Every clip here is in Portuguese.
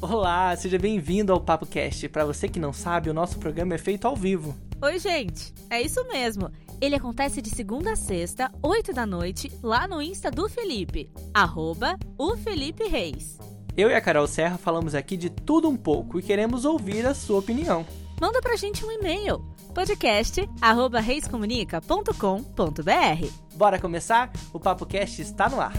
Olá, seja bem-vindo ao Papo Cast. Para você que não sabe, o nosso programa é feito ao vivo. Oi, gente. É isso mesmo. Ele acontece de segunda a sexta, 8 da noite, lá no Insta do Felipe, arroba o Felipe Reis. Eu e a Carol Serra falamos aqui de tudo um pouco e queremos ouvir a sua opinião. Manda pra gente um e-mail, podcast@reiscomunica.com.br. Bora começar? O Papo Cast está no ar.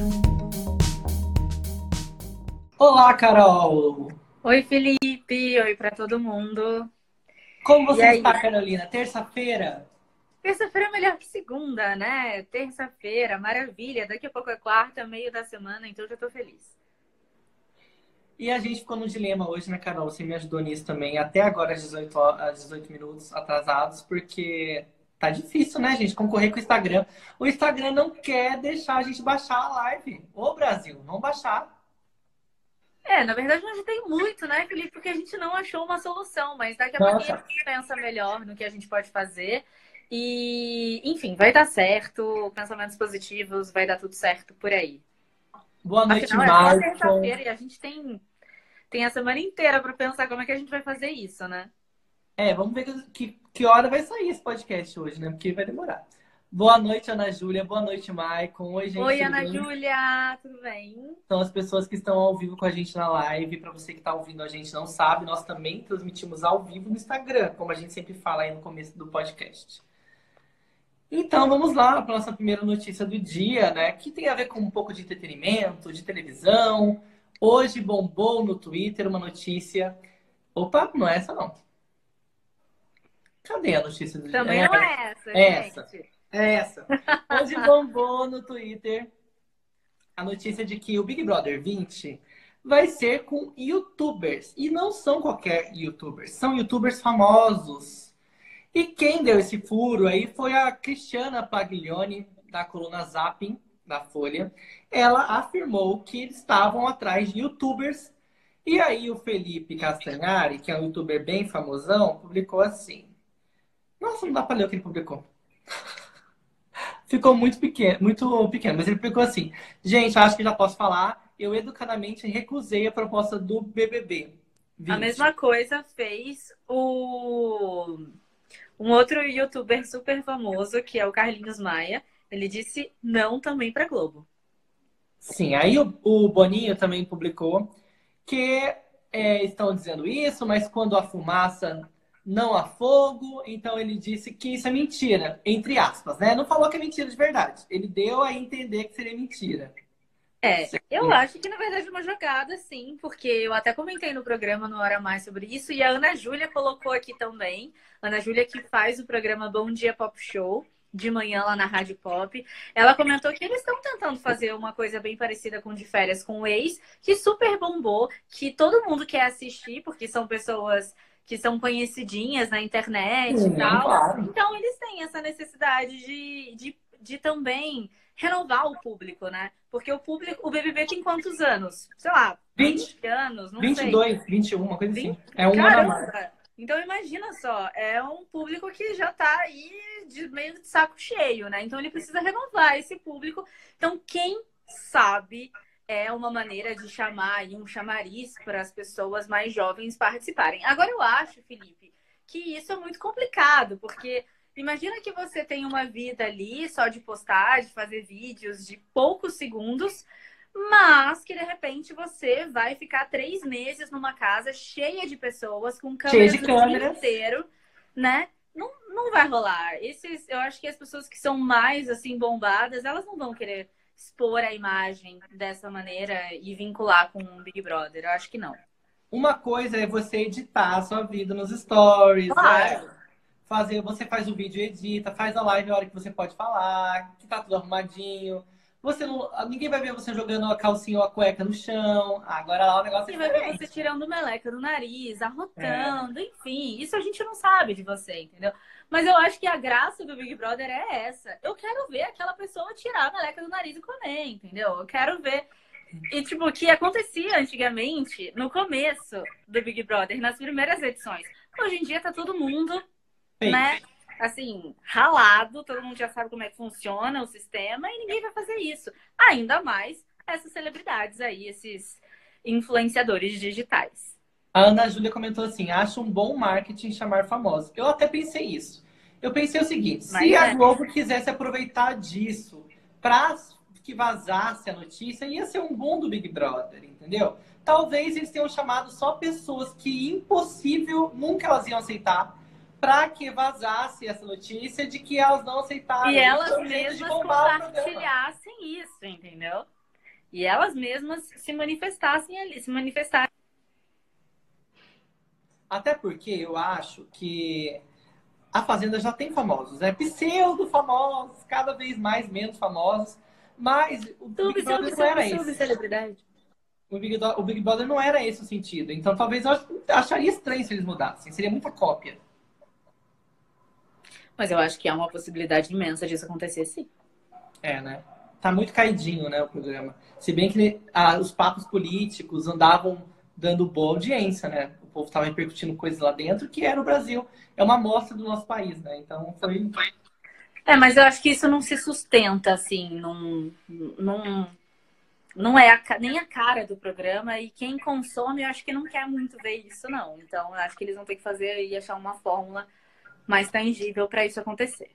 Olá, Carol! Oi, Felipe! Oi para todo mundo! Como você está, Carolina? Terça-feira? Terça-feira é melhor que segunda, né? Terça-feira, maravilha! Daqui a pouco é quarta, meio da semana, então já tô feliz. E a gente ficou no dilema hoje, né, Carol? Você me ajudou nisso também. Até agora, às 18, às 18 minutos atrasados, porque tá difícil, né, gente? Concorrer com o Instagram. O Instagram não quer deixar a gente baixar a live. Ô, Brasil, não baixar. É, na verdade não tem muito, né, Felipe? Porque a gente não achou uma solução, mas daqui a pouco a gente pensa melhor no que a gente pode fazer. E, enfim, vai dar certo, pensamentos positivos, vai dar tudo certo por aí. Boa noite, Afinal, é terça-feira e a gente tem, tem a semana inteira para pensar como é que a gente vai fazer isso, né? É, vamos ver que, que hora vai sair esse podcast hoje, né? Porque vai demorar. Boa noite, Ana Júlia. Boa noite, Maicon. Oi, gente. Oi, Ana Júlia. Tudo bem? São as pessoas que estão ao vivo com a gente na live. Para você que está ouvindo a gente não sabe, nós também transmitimos ao vivo no Instagram, como a gente sempre fala aí no começo do podcast. Então, vamos lá para nossa primeira notícia do dia, né? Que tem a ver com um pouco de entretenimento, de televisão. Hoje bombou no Twitter uma notícia. Opa, não é essa não. Cadê a notícia do dia? Também não é essa. É essa. É essa. Hoje bombou no Twitter a notícia de que o Big Brother 20 vai ser com youtubers. E não são qualquer youtubers, são youtubers famosos. E quem deu esse furo aí foi a Cristiana Paglione, da coluna Zapping, da Folha. Ela afirmou que eles estavam atrás de youtubers. E aí o Felipe Castanhari, que é um youtuber bem famosão, publicou assim. Nossa, não dá pra ler o que ele publicou ficou muito pequeno, muito pequeno. Mas ele explicou assim: gente, acho que já posso falar. Eu educadamente recusei a proposta do BBB. 20. A mesma coisa fez o um outro youtuber super famoso, que é o Carlinhos Maia. Ele disse não também para Globo. Sim, aí o, o, Boninho também publicou que é, estão dizendo isso, mas quando a fumaça não há fogo, então ele disse que isso é mentira, entre aspas, né? Não falou que é mentira de verdade. Ele deu a entender que seria mentira. É, eu acho que na verdade é uma jogada, sim, porque eu até comentei no programa no Hora Mais sobre isso, e a Ana Júlia colocou aqui também. Ana Júlia que faz o programa Bom Dia Pop Show de manhã lá na Rádio Pop. Ela comentou que eles estão tentando fazer uma coisa bem parecida com de férias com o ex, que super bombou, que todo mundo quer assistir, porque são pessoas que são conhecidinhas na internet Sim, e tal. Claro. Então, eles têm essa necessidade de, de, de também renovar o público, né? Porque o público, o BBB tem quantos anos? Sei lá, 20, 20 anos, não 22, sei. 21, uma coisa 20? assim. É um Caramba! Então imagina só, é um público que já tá aí de meio de saco cheio, né? Então ele precisa renovar esse público. Então quem sabe é uma maneira de chamar e um chamariz para as pessoas mais jovens participarem. Agora, eu acho, Felipe, que isso é muito complicado, porque imagina que você tem uma vida ali só de postar, de fazer vídeos de poucos segundos, mas que de repente você vai ficar três meses numa casa cheia de pessoas, com câmeras o dia inteiro, né? Não, não vai rolar. Esses, eu acho que as pessoas que são mais assim bombadas, elas não vão querer expor a imagem dessa maneira e vincular com o Big Brother. Eu acho que não. Uma coisa é você editar a sua vida nos stories, claro. né? Fazer, você faz o vídeo, edita, faz a live a hora que você pode falar, que tá tudo arrumadinho. Você não, ninguém vai ver você jogando a calcinha ou a cueca no chão. Agora lá o negócio Ninguém é vai ver você tirando meleca do nariz, arrotando, é. enfim. Isso a gente não sabe de você, entendeu? Mas eu acho que a graça do Big Brother é essa. Eu quero ver aquela pessoa tirar a meleca do nariz e comer, entendeu? Eu quero ver. E, tipo, o que acontecia antigamente, no começo do Big Brother, nas primeiras edições. Hoje em dia tá todo mundo, né? Assim, ralado, todo mundo já sabe como é que funciona o sistema e ninguém vai fazer isso. Ainda mais essas celebridades aí, esses influenciadores digitais. A Ana Júlia comentou assim: acho um bom marketing chamar famosos. Eu até pensei isso. Eu pensei o seguinte: Mas se é. a Globo quisesse aproveitar disso para que vazasse a notícia, ia ser um bom do Big Brother, entendeu? Talvez eles tenham chamado só pessoas que impossível nunca elas iam aceitar para que vazasse essa notícia de que elas não aceitaram. E elas mesmas compartilhassem isso, entendeu? E elas mesmas se manifestassem ali, se manifestassem. Até porque eu acho que a Fazenda já tem famosos, é pseudo famosos, cada vez mais menos famosos, mas o Big Brother não era esse. celebridade. O Big, o Big Brother não era esse o sentido. Então talvez eu acharia estranho se eles mudassem. Seria muita cópia. Mas eu acho que há uma possibilidade imensa disso acontecer sim. É, né? Tá muito caidinho, né, o programa. Se bem que ah, os papos políticos andavam dando boa audiência, né? O povo estava repercutindo coisas lá dentro, que era o Brasil. É uma amostra do nosso país, né? Então foi. É, mas eu acho que isso não se sustenta, assim, não, não, não é a, nem a cara do programa. E quem consome, eu acho que não quer muito ver isso, não. Então, eu acho que eles vão ter que fazer e achar uma fórmula mais tangível para isso acontecer.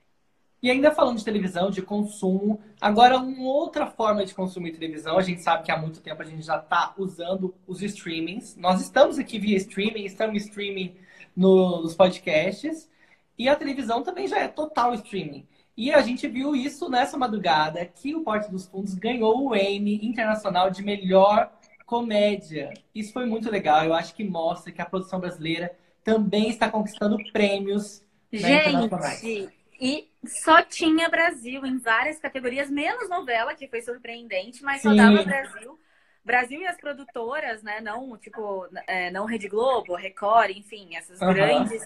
E ainda falando de televisão, de consumo, agora uma outra forma de consumir televisão, a gente sabe que há muito tempo a gente já está usando os streamings. Nós estamos aqui via streaming, estamos streaming nos podcasts, e a televisão também já é total streaming. E a gente viu isso nessa madrugada, que o Porte dos Fundos ganhou o Emmy Internacional de Melhor Comédia. Isso foi muito legal, eu acho que mostra que a produção brasileira também está conquistando prêmios Gente, e só tinha Brasil em várias categorias, menos novela, que foi surpreendente, mas Sim. só dava Brasil. Brasil e as produtoras, né? Não, tipo, é, não Rede Globo, Record, enfim, essas uhum. grandes.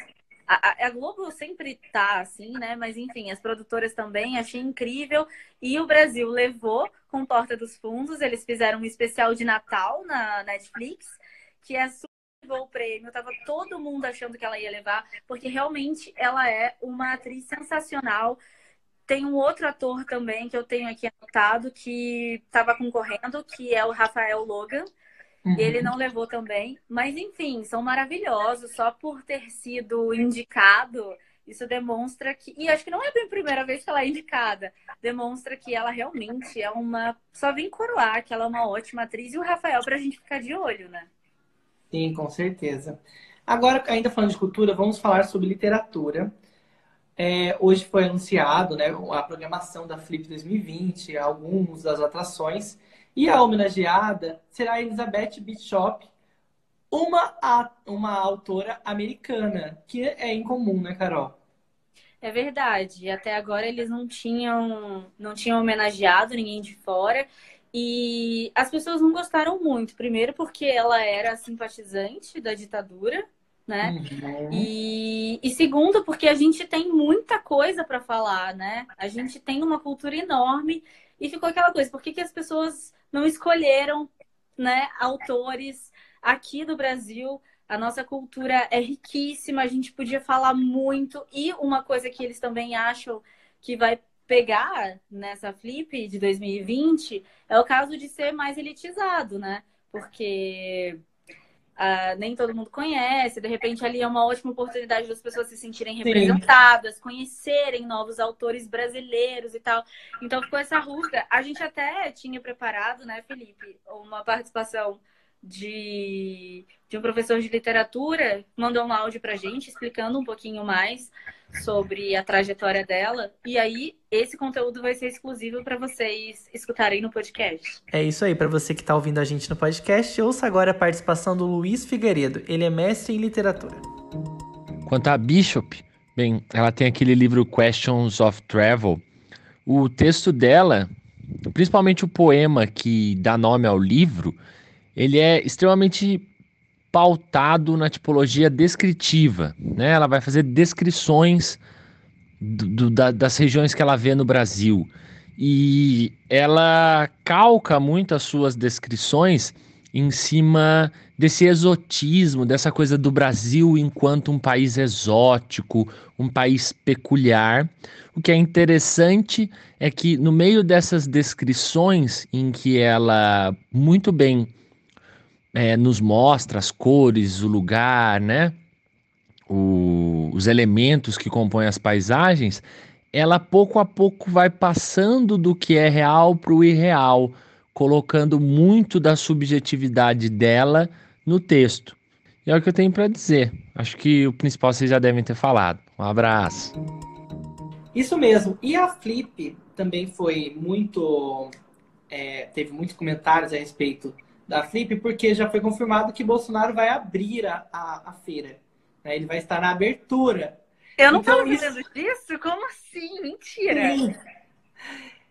A, a, Globo sempre tá assim, né? Mas enfim, as produtoras também, achei incrível. E o Brasil levou com Porta dos Fundos, eles fizeram um especial de Natal na Netflix, que é levou o prêmio, tava todo mundo achando que ela ia levar, porque realmente ela é uma atriz sensacional. Tem um outro ator também que eu tenho aqui anotado que estava concorrendo, que é o Rafael Logan. Uhum. Ele não levou também, mas enfim, são maravilhosos só por ter sido indicado. Isso demonstra que, e acho que não é a primeira vez que ela é indicada, demonstra que ela realmente é uma. Só vem coroar que ela é uma ótima atriz e o Rafael pra gente ficar de olho, né? Sim, com certeza. Agora, ainda falando de cultura, vamos falar sobre literatura. É, hoje foi anunciado né, a programação da Flip 2020, algumas das atrações, e a homenageada será Elizabeth Bishop, uma, uma autora americana, que é incomum, né, Carol? É verdade. Até agora eles não tinham, não tinham homenageado ninguém de fora. E as pessoas não gostaram muito. Primeiro, porque ela era simpatizante da ditadura, né? Uhum. E, e, segundo, porque a gente tem muita coisa para falar, né? A gente tem uma cultura enorme e ficou aquela coisa: por que, que as pessoas não escolheram, né, autores aqui do Brasil? A nossa cultura é riquíssima, a gente podia falar muito. E uma coisa que eles também acham que vai pegar nessa flip de 2020 é o caso de ser mais elitizado, né? Porque uh, nem todo mundo conhece, de repente ali é uma ótima oportunidade das pessoas se sentirem representadas, Sim. conhecerem novos autores brasileiros e tal. Então ficou essa rusga. A gente até tinha preparado, né, Felipe, uma participação de, de um professor de literatura, mandou um áudio pra gente explicando um pouquinho mais sobre a trajetória dela. E aí, esse conteúdo vai ser exclusivo para vocês escutarem no podcast. É isso aí, para você que está ouvindo a gente no podcast, ouça agora a participação do Luiz Figueiredo. Ele é mestre em literatura. Quanto a Bishop, bem, ela tem aquele livro Questions of Travel. O texto dela, principalmente o poema que dá nome ao livro, ele é extremamente pautado na tipologia descritiva, né? Ela vai fazer descrições do, do, da, das regiões que ela vê no Brasil e ela calca muito as suas descrições em cima desse exotismo, dessa coisa do Brasil enquanto um país exótico, um país peculiar. O que é interessante é que no meio dessas descrições em que ela muito bem é, nos mostra as cores, o lugar, né? O, os elementos que compõem as paisagens, ela pouco a pouco vai passando do que é real para o irreal, colocando muito da subjetividade dela no texto. E é o que eu tenho para dizer. Acho que o principal vocês já devem ter falado. Um abraço. Isso mesmo. E a Flip também foi muito. É, teve muitos comentários a respeito da Flip, porque já foi confirmado que Bolsonaro vai abrir a, a, a feira. Né? Ele vai estar na abertura. Eu não então, sabendo isso... disso? Como assim? Mentira! Sim.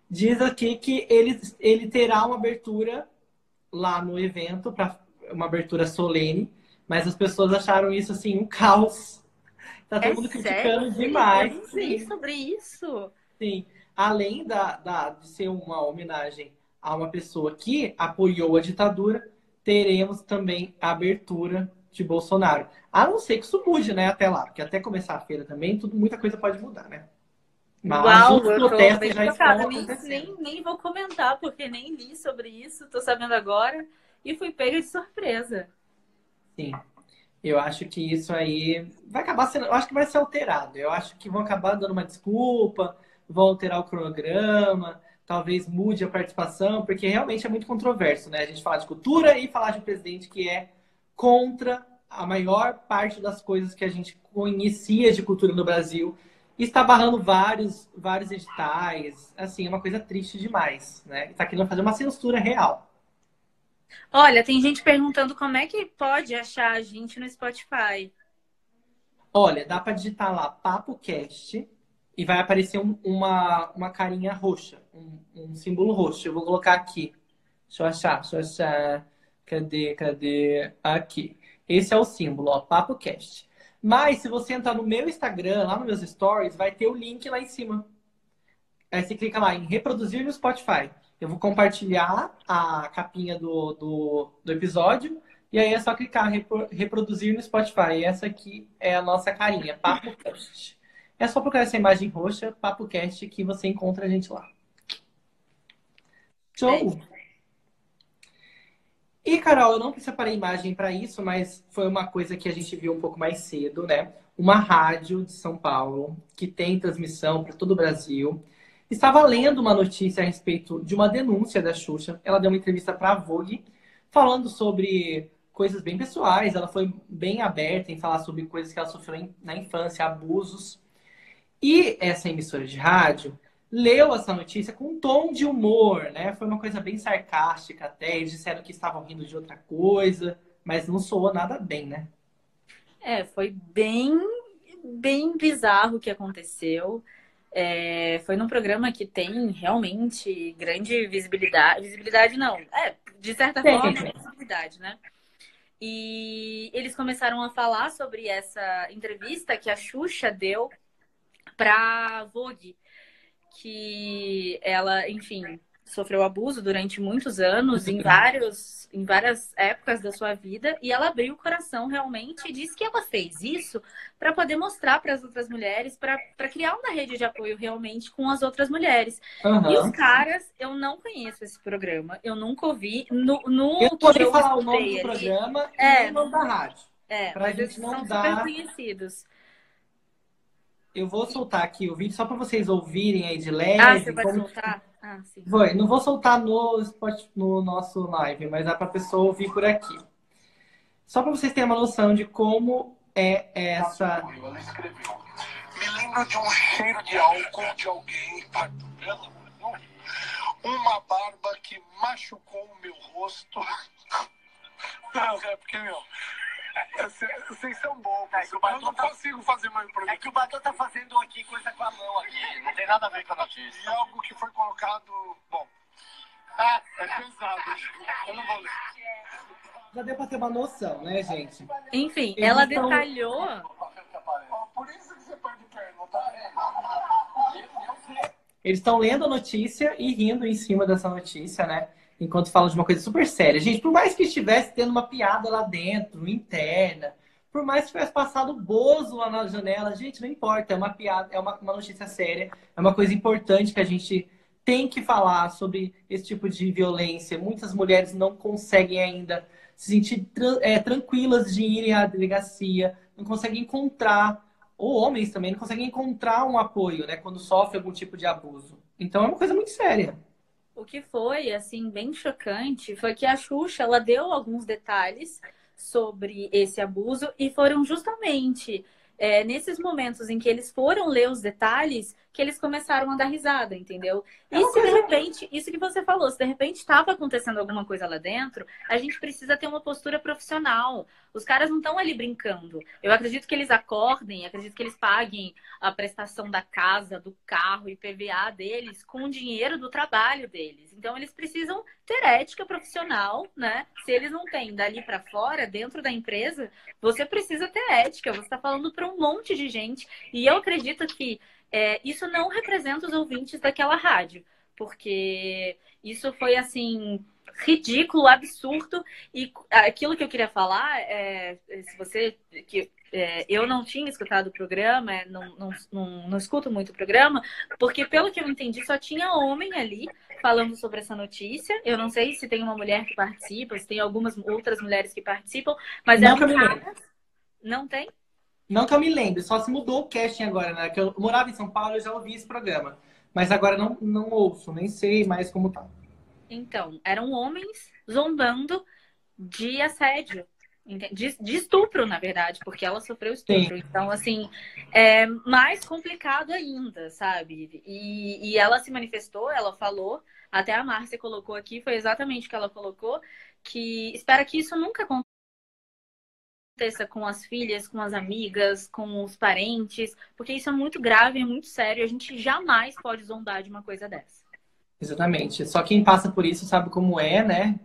Diz aqui que ele, ele terá uma abertura lá no evento, para uma abertura solene, mas as pessoas acharam isso assim um caos. Tá todo é mundo criticando sério? demais. Eu sei sobre isso. Sim. Além da, da, de ser uma homenagem a uma pessoa que apoiou a ditadura, teremos também a abertura de Bolsonaro. A não ser que isso mude, né, até lá. Porque até começar a feira também, tudo, muita coisa pode mudar, né? Mas Uau, os protestos já estão nem, nem, nem vou comentar, porque nem li sobre isso, tô sabendo agora. E fui pega de surpresa. Sim. Eu acho que isso aí vai acabar sendo. Eu acho que vai ser alterado. Eu acho que vão acabar dando uma desculpa, vão alterar o cronograma, talvez mude a participação, porque realmente é muito controverso, né? A gente falar de cultura e falar de um presidente que é contra a maior parte das coisas que a gente conhecia de cultura no Brasil. E está barrando vários, vários editais. Assim, é uma coisa triste demais, né? Está querendo fazer uma censura real. Olha, tem gente perguntando como é que pode achar a gente no Spotify. Olha, dá para digitar lá PapoCast e vai aparecer um, uma, uma carinha roxa, um, um, símbolo roxo. Eu vou colocar aqui. Deixa eu achar, deixa eu achar. Cadê, cadê? Aqui. Esse é o símbolo, ó, PapoCast. Mas se você entrar no meu Instagram, lá nos meus stories, vai ter o link lá em cima. Aí você clica lá em reproduzir no Spotify. Eu vou compartilhar a capinha do, do, do episódio e aí é só clicar reproduzir no Spotify. E essa aqui é a nossa carinha, Papo Cast. É só procurar essa imagem roxa, Papo Cast, que você encontra a gente lá. Show! E, Carol, eu não separei imagem para isso, mas foi uma coisa que a gente viu um pouco mais cedo, né? Uma rádio de São Paulo que tem transmissão para todo o Brasil Estava lendo uma notícia a respeito de uma denúncia da Xuxa. Ela deu uma entrevista para a Vogue falando sobre coisas bem pessoais. Ela foi bem aberta em falar sobre coisas que ela sofreu na infância, abusos. E essa emissora de rádio leu essa notícia com um tom de humor, né? Foi uma coisa bem sarcástica até. Eles disseram que estavam rindo de outra coisa, mas não soou nada bem, né? É, foi bem, bem bizarro o que aconteceu. É, foi num programa que tem realmente grande visibilidade. Visibilidade não. É, de certa Sim. forma, visibilidade, né? E eles começaram a falar sobre essa entrevista que a Xuxa deu para Vogue, que ela, enfim, sofreu abuso durante muitos anos, em, vários, em várias épocas da sua vida, e ela abriu o coração realmente e disse que ela fez isso para poder mostrar para as outras mulheres, para criar uma rede de apoio realmente com as outras mulheres. Uhum. E os caras, eu não conheço esse programa, eu nunca ouvi. No, no eu poderia falar o nome do programa é, e o nome da rádio. É, pra mas gente não são dar... super conhecidos. Eu vou soltar aqui o vídeo só para vocês ouvirem aí de leve. Ah, você vai como... soltar? Ah, sim. Foi. Não vou soltar no, no nosso live, mas dá para a pessoa ouvir por aqui. Só para vocês terem uma noção de como é essa. Me lembro de um cheiro de álcool de alguém. Uma barba que machucou o meu rosto. Não, é porque, meu, vocês são bons. É eu não tá... consigo fazer mais produto. É que o Badô tá fazendo aqui coisa com a mão aqui. Não tem nada a ver com a notícia. E algo que foi colocado. Bom. Ah, é pesado. Eu não vou ler. Já deu pra ter uma noção, né, gente? Enfim, Eles ela estão... detalhou. Por isso que você perde perna, tá? Eles estão lendo a notícia e rindo em cima dessa notícia, né? Enquanto falam de uma coisa super séria. Gente, por mais que estivesse tendo uma piada lá dentro, interna, por mais que tivesse passado Bozo lá na janela, gente, não importa, é uma piada, é uma, uma notícia séria, é uma coisa importante que a gente tem que falar sobre esse tipo de violência. Muitas mulheres não conseguem ainda se sentir é, tranquilas de irem à delegacia, não conseguem encontrar, ou homens também, não conseguem encontrar um apoio, né, quando sofre algum tipo de abuso. Então é uma coisa muito séria. O que foi, assim, bem chocante foi que a Xuxa, ela deu alguns detalhes sobre esse abuso e foram justamente é, nesses momentos em que eles foram ler os detalhes que eles começaram a dar risada, entendeu? E se de repente, isso que você falou, se de repente estava acontecendo alguma coisa lá dentro, a gente precisa ter uma postura profissional. Os caras não estão ali brincando. Eu acredito que eles acordem, acredito que eles paguem a prestação da casa, do carro e PVA deles com o dinheiro do trabalho deles. Então eles precisam ter ética profissional, né? Se eles não têm dali para fora, dentro da empresa, você precisa ter ética. Você está falando para um monte de gente. E eu acredito que é, isso não representa os ouvintes daquela rádio, porque isso foi assim ridículo, absurdo e aquilo que eu queria falar é se você que é, eu não tinha escutado o programa, é, não, não, não, não, escuto muito o programa, porque pelo que eu entendi, só tinha homem ali falando sobre essa notícia. Eu não sei se tem uma mulher que participa, se tem algumas outras mulheres que participam, mas não é um Não tem? Não que eu me lembre, só se mudou o casting agora, né? Que eu morava em São Paulo e já ouvi esse programa. Mas agora não, não ouço, nem sei mais como tá. Então, eram homens zombando de assédio. De, de, estupro, na verdade, porque ela sofreu estupro. Sim. Então, assim, é mais complicado ainda, sabe? E, e ela se manifestou, ela falou, até a Márcia colocou aqui, foi exatamente o que ela colocou, que espera que isso nunca aconteça aconteça com as filhas, com as amigas, com os parentes, porque isso é muito grave, é muito sério. A gente jamais pode zombar de uma coisa dessa. Exatamente. Só quem passa por isso sabe como é, né?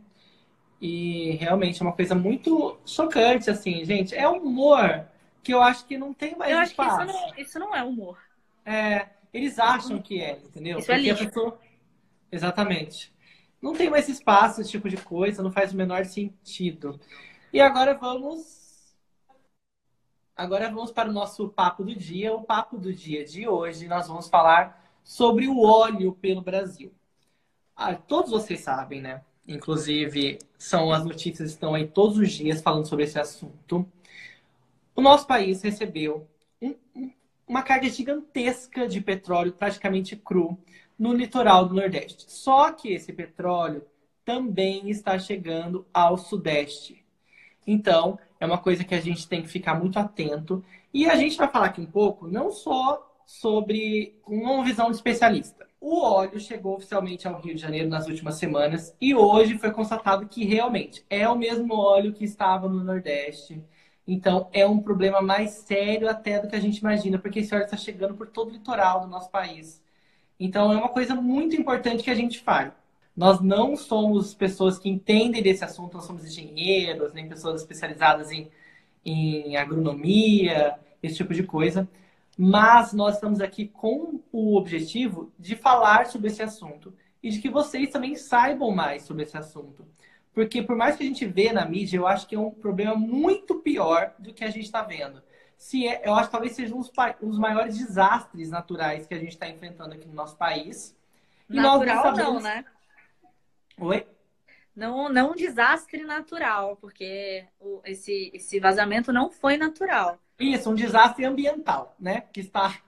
E realmente é uma coisa muito chocante, assim, gente. É humor que eu acho que não tem mais eu espaço. acho que isso não, isso não é humor. É, eles acham que é, entendeu? Isso é Porque é lixo. Pessoa... Exatamente. Não tem mais espaço esse tipo de coisa, não faz o menor sentido. E agora vamos Agora vamos para o nosso papo do dia. O papo do dia de hoje nós vamos falar sobre o óleo pelo Brasil. Ah, todos vocês sabem, né? Inclusive, são as notícias que estão aí todos os dias falando sobre esse assunto. O nosso país recebeu um, uma carga gigantesca de petróleo, praticamente cru, no litoral do Nordeste. Só que esse petróleo também está chegando ao Sudeste. Então, é uma coisa que a gente tem que ficar muito atento. E a gente vai falar aqui um pouco, não só sobre uma visão de especialista. O óleo chegou oficialmente ao Rio de Janeiro nas últimas semanas e hoje foi constatado que realmente é o mesmo óleo que estava no Nordeste. Então é um problema mais sério até do que a gente imagina, porque esse óleo está chegando por todo o litoral do nosso país. Então é uma coisa muito importante que a gente fale. Nós não somos pessoas que entendem desse assunto, não somos engenheiros, nem pessoas especializadas em, em agronomia, esse tipo de coisa. Mas nós estamos aqui com o objetivo de falar sobre esse assunto e de que vocês também saibam mais sobre esse assunto. Porque por mais que a gente vê na mídia, eu acho que é um problema muito pior do que a gente está vendo. Se é, eu acho que talvez sejam os, os maiores desastres naturais que a gente está enfrentando aqui no nosso país. E Natural nós não, sabemos... não, né? Oi? Não, não um desastre natural, porque o, esse, esse vazamento não foi natural. Isso, um desastre ambiental, né? Que está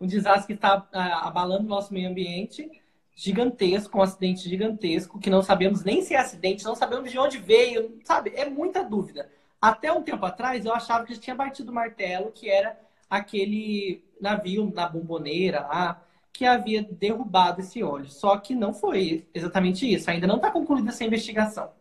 um desastre que está ah, abalando o nosso meio ambiente, gigantesco, um acidente gigantesco, que não sabemos nem se é acidente, não sabemos de onde veio, sabe? É muita dúvida. Até um tempo atrás, eu achava que tinha batido o martelo, que era aquele navio na bomboneira lá, que havia derrubado esse óleo. Só que não foi exatamente isso. Ainda não está concluída essa investigação.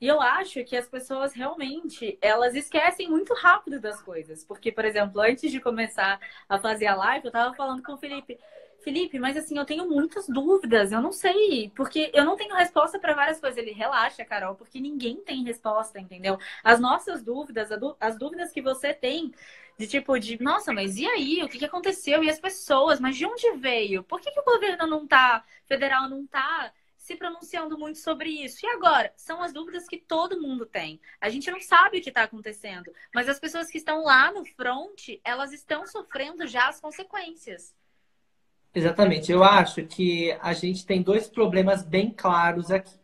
E eu acho que as pessoas realmente, elas esquecem muito rápido das coisas. Porque, por exemplo, antes de começar a fazer a live, eu estava falando com o Felipe. Felipe, mas assim, eu tenho muitas dúvidas, eu não sei, porque eu não tenho resposta para várias coisas. Ele relaxa, Carol, porque ninguém tem resposta, entendeu? As nossas dúvidas, as dúvidas que você tem, de tipo, de, nossa, mas e aí? O que, aconteceu? E as pessoas? Mas de onde veio? Por que, que o governo não tá, federal não tá se pronunciando muito sobre isso. E agora? São as dúvidas que todo mundo tem. A gente não sabe o que está acontecendo, mas as pessoas que estão lá no front, elas estão sofrendo já as consequências. Exatamente. Eu acho que a gente tem dois problemas bem claros aqui.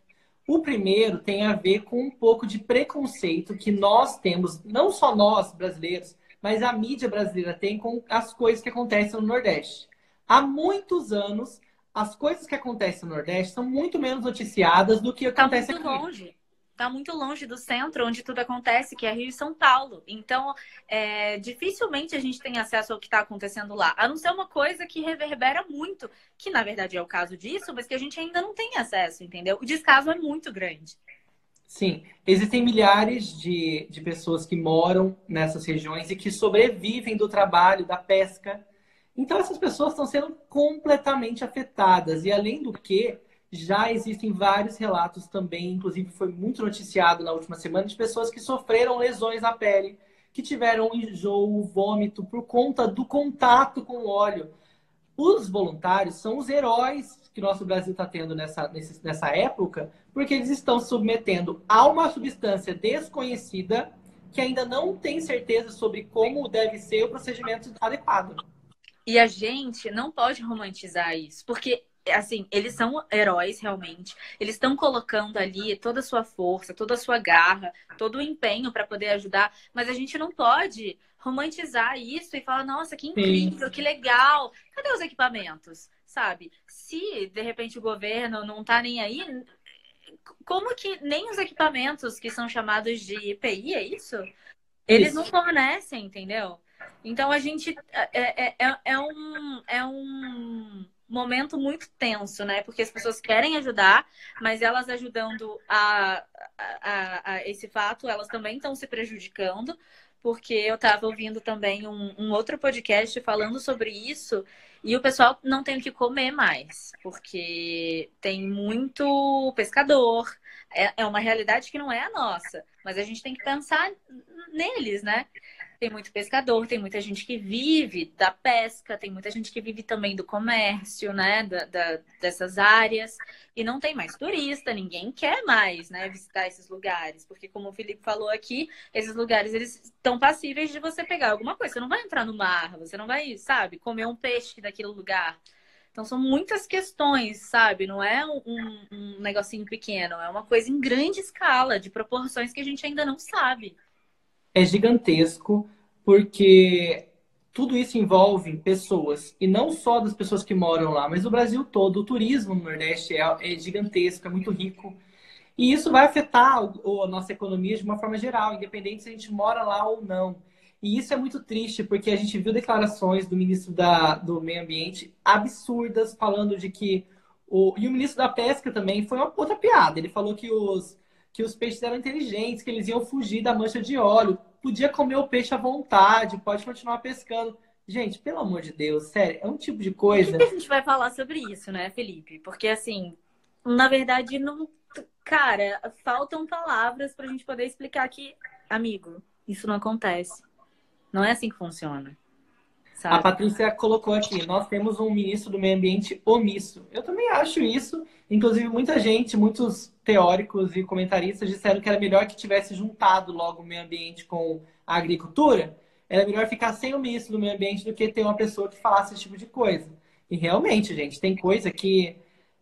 O primeiro tem a ver com um pouco de preconceito que nós temos, não só nós brasileiros, mas a mídia brasileira tem com as coisas que acontecem no Nordeste. Há muitos anos, as coisas que acontecem no Nordeste são muito menos noticiadas do que Tá acontece muito aqui. longe. Tá muito longe do centro, onde tudo acontece, que é Rio e São Paulo. Então, é, dificilmente a gente tem acesso ao que está acontecendo lá. A não ser uma coisa que reverbera muito, que na verdade é o caso disso, mas que a gente ainda não tem acesso, entendeu? O descaso é muito grande. Sim, existem milhares de, de pessoas que moram nessas regiões e que sobrevivem do trabalho, da pesca. Então, essas pessoas estão sendo completamente afetadas. E, além do que, já existem vários relatos também, inclusive foi muito noticiado na última semana, de pessoas que sofreram lesões na pele, que tiveram enjoo, vômito, por conta do contato com o óleo. Os voluntários são os heróis que nosso Brasil está tendo nessa, nessa época, porque eles estão submetendo a uma substância desconhecida que ainda não tem certeza sobre como deve ser o procedimento adequado. E a gente não pode romantizar isso, porque assim, eles são heróis realmente. Eles estão colocando ali toda a sua força, toda a sua garra, todo o empenho para poder ajudar, mas a gente não pode romantizar isso e falar, nossa, que incrível, que legal. Cadê os equipamentos? Sabe? Se de repente o governo não tá nem aí, como que nem os equipamentos que são chamados de EPI, é isso? Eles Isso. não fornecem, entendeu? Então a gente é, é, é, é um, é um momento muito tenso, né? Porque as pessoas querem ajudar, mas elas ajudando a, a, a esse fato, elas também estão se prejudicando, porque eu estava ouvindo também um, um outro podcast falando sobre isso, e o pessoal não tem o que comer mais, porque tem muito pescador. É, é uma realidade que não é a nossa, mas a gente tem que pensar neles, né? Tem muito pescador, tem muita gente que vive da pesca, tem muita gente que vive também do comércio, né? Da, da- dessas áreas. E não tem mais turista, ninguém quer mais, né? Visitar esses lugares. Porque, como o Felipe falou aqui, esses lugares, eles estão passíveis de você pegar alguma coisa. Você não vai entrar no mar, você não vai, sabe, comer um peixe daquele lugar. Então, são muitas questões, sabe? Não é um, um- negocinho pequeno, é uma coisa em grande escala, de proporções que a gente ainda não sabe. É gigantesco, porque tudo isso envolve pessoas, e não só das pessoas que moram lá, mas o Brasil todo. O turismo no Nordeste é, é gigantesco, é muito rico. E isso vai afetar a nossa economia de uma forma geral, independente se a gente mora lá ou não. E isso é muito triste, porque a gente viu declarações do ministro da, do Meio Ambiente absurdas, falando de que. O, e o ministro da Pesca também foi uma outra piada. Ele falou que os, que os peixes eram inteligentes, que eles iam fugir da mancha de óleo. Podia comer o peixe à vontade, pode continuar pescando. Gente, pelo amor de Deus, sério, é um tipo de coisa. que a gente vai falar sobre isso, né, Felipe? Porque, assim, na verdade, não. Cara, faltam palavras pra gente poder explicar que, amigo, isso não acontece. Não é assim que funciona. A Sabe? Patrícia colocou aqui, nós temos um ministro do meio ambiente omisso. Eu também acho isso. Inclusive, muita gente, muitos teóricos e comentaristas disseram que era melhor que tivesse juntado logo o meio ambiente com a agricultura. Era melhor ficar sem o ministro do meio ambiente do que ter uma pessoa que falasse esse tipo de coisa. E realmente, gente, tem coisa que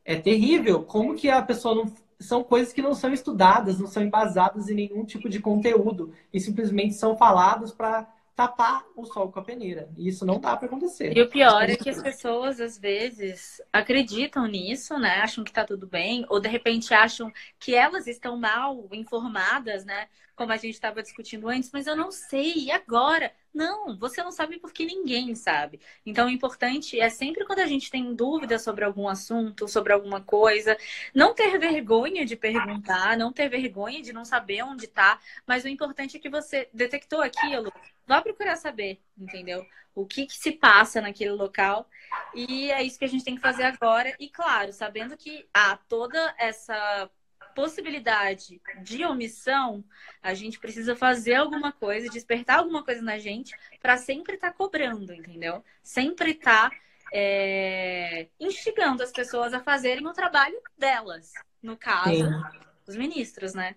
é terrível. Como que a pessoa não. São coisas que não são estudadas, não são embasadas em nenhum tipo de conteúdo. E simplesmente são falados para tapar o sol com a peneira. E isso não dá para acontecer. E o pior é que as pessoas, às vezes, acreditam nisso, né? Acham que tá tudo bem, ou de repente acham que elas estão mal informadas, né? Como a gente estava discutindo antes, mas eu não sei, e agora? Não, você não sabe porque ninguém sabe. Então, o importante é sempre quando a gente tem dúvida sobre algum assunto, sobre alguma coisa, não ter vergonha de perguntar, não ter vergonha de não saber onde tá, mas o importante é que você detectou aquilo, vá procurar saber, entendeu? O que, que se passa naquele local. E é isso que a gente tem que fazer agora. E claro, sabendo que há toda essa possibilidade de omissão, a gente precisa fazer alguma coisa, despertar alguma coisa na gente para sempre estar cobrando, entendeu? Sempre estar é, instigando as pessoas a fazerem o trabalho delas. No caso, Sim. os ministros, né?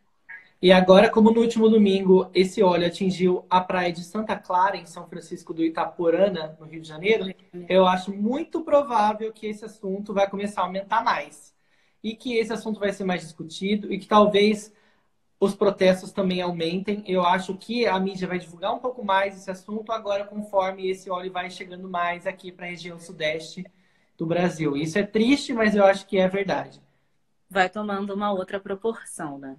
E agora, como no último domingo, esse óleo atingiu a praia de Santa Clara, em São Francisco do Itaporana, no Rio de Janeiro, eu acho muito provável que esse assunto vai começar a aumentar mais. E que esse assunto vai ser mais discutido e que talvez os protestos também aumentem. Eu acho que a mídia vai divulgar um pouco mais esse assunto agora, conforme esse óleo vai chegando mais aqui para a região sudeste do Brasil. Isso é triste, mas eu acho que é verdade. Vai tomando uma outra proporção, né?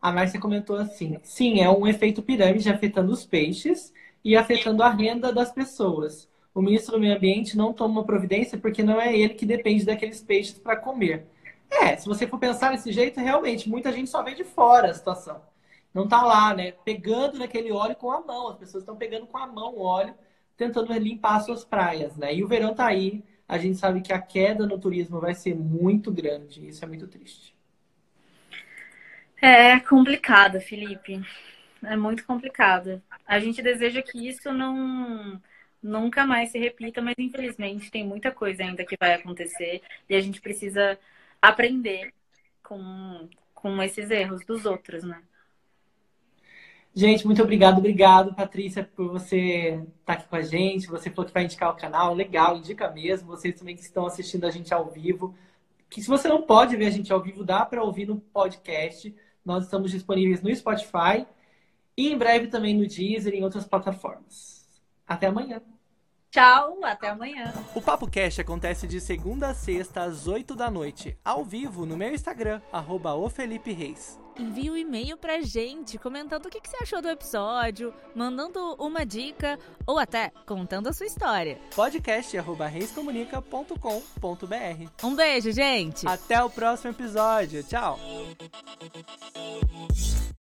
A Márcia comentou assim: sim, é um efeito pirâmide afetando os peixes e afetando a renda das pessoas. O ministro do Meio Ambiente não toma providência porque não é ele que depende daqueles peixes para comer. É, se você for pensar desse jeito, realmente, muita gente só vê de fora a situação. Não tá lá, né? Pegando naquele óleo com a mão. As pessoas estão pegando com a mão o óleo, tentando limpar suas praias, né? E o verão tá aí. A gente sabe que a queda no turismo vai ser muito grande. Isso é muito triste. É complicado, Felipe. É muito complicado. A gente deseja que isso não nunca mais se repita, mas infelizmente tem muita coisa ainda que vai acontecer e a gente precisa aprender com, com esses erros dos outros, né? Gente, muito obrigado, obrigado, Patrícia, por você estar aqui com a gente. Você falou que vai indicar o canal, legal, indica mesmo. Vocês também que estão assistindo a gente ao vivo. Que se você não pode ver a gente ao vivo, dá para ouvir no podcast. Nós estamos disponíveis no Spotify e em breve também no Deezer e em outras plataformas. Até amanhã. Tchau, até amanhã. O Papo Cash acontece de segunda a sexta às 8 da noite, ao vivo no meu Instagram, arroba Reis. Envie um e-mail pra gente comentando o que, que você achou do episódio, mandando uma dica ou até contando a sua história. Podcast arroba reiscomunica.com.br Um beijo, gente! Até o próximo episódio. Tchau!